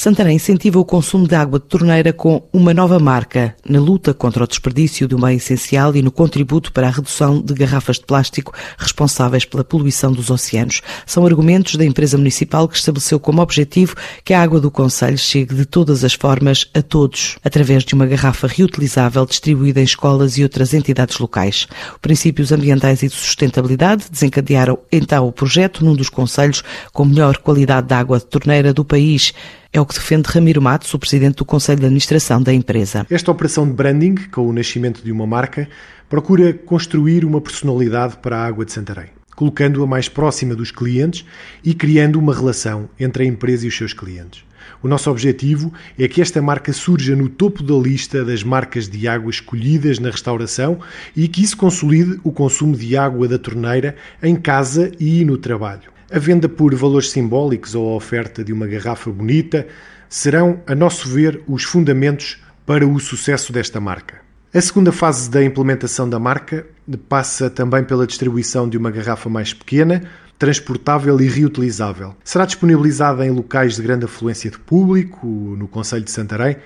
Santarém incentiva o consumo de água de torneira com uma nova marca na luta contra o desperdício do meio essencial e no contributo para a redução de garrafas de plástico responsáveis pela poluição dos oceanos. São argumentos da empresa municipal que estabeleceu como objetivo que a água do Conselho chegue de todas as formas a todos, através de uma garrafa reutilizável distribuída em escolas e outras entidades locais. Os princípios ambientais e de sustentabilidade desencadearam então o projeto num dos conselhos com melhor qualidade de água de torneira do país. É o que defende Ramiro Matos, o presidente do Conselho de Administração da empresa. Esta operação de branding, com o nascimento de uma marca, procura construir uma personalidade para a água de Santarém, colocando-a mais próxima dos clientes e criando uma relação entre a empresa e os seus clientes. O nosso objetivo é que esta marca surja no topo da lista das marcas de água escolhidas na restauração e que isso consolide o consumo de água da torneira em casa e no trabalho. A venda por valores simbólicos ou a oferta de uma garrafa bonita serão, a nosso ver, os fundamentos para o sucesso desta marca. A segunda fase da implementação da marca passa também pela distribuição de uma garrafa mais pequena, transportável e reutilizável. Será disponibilizada em locais de grande afluência de público, no Conselho de Santarém,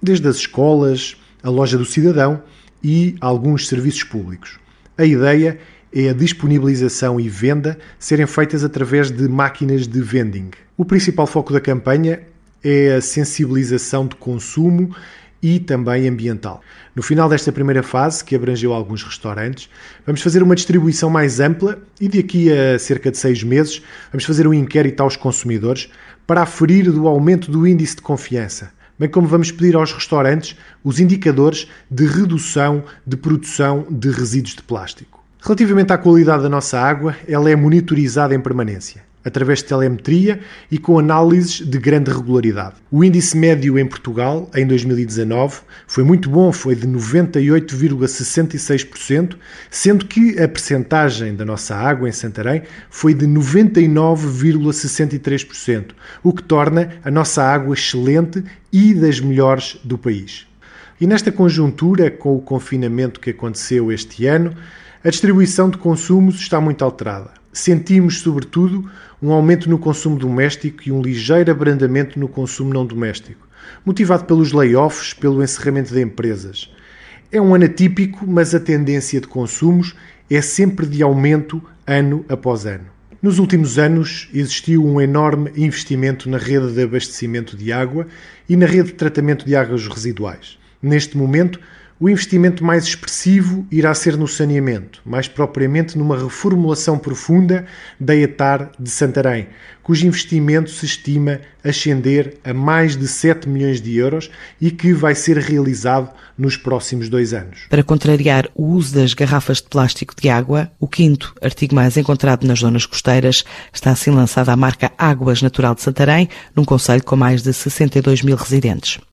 desde as escolas, a loja do cidadão e alguns serviços públicos. A ideia é a disponibilização e venda serem feitas através de máquinas de vending. O principal foco da campanha é a sensibilização de consumo e também ambiental. No final desta primeira fase, que abrangeu alguns restaurantes, vamos fazer uma distribuição mais ampla e daqui a cerca de seis meses vamos fazer um inquérito aos consumidores para aferir do aumento do índice de confiança, bem como vamos pedir aos restaurantes os indicadores de redução de produção de resíduos de plástico. Relativamente à qualidade da nossa água, ela é monitorizada em permanência, através de telemetria e com análises de grande regularidade. O índice médio em Portugal, em 2019, foi muito bom, foi de 98,66%, sendo que a percentagem da nossa água em Santarém foi de 99,63%, o que torna a nossa água excelente e das melhores do país. E nesta conjuntura, com o confinamento que aconteceu este ano, a distribuição de consumos está muito alterada. Sentimos, sobretudo, um aumento no consumo doméstico e um ligeiro abrandamento no consumo não doméstico, motivado pelos layoffs, pelo encerramento de empresas. É um ano atípico, mas a tendência de consumos é sempre de aumento ano após ano. Nos últimos anos existiu um enorme investimento na rede de abastecimento de água e na rede de tratamento de águas residuais. Neste momento, o investimento mais expressivo irá ser no saneamento, mais propriamente numa reformulação profunda da ETAR de Santarém, cujo investimento se estima ascender a mais de 7 milhões de euros e que vai ser realizado nos próximos dois anos. Para contrariar o uso das garrafas de plástico de água, o quinto artigo mais encontrado nas zonas costeiras, está assim lançada a marca Águas Natural de Santarém, num conselho com mais de 62 mil residentes.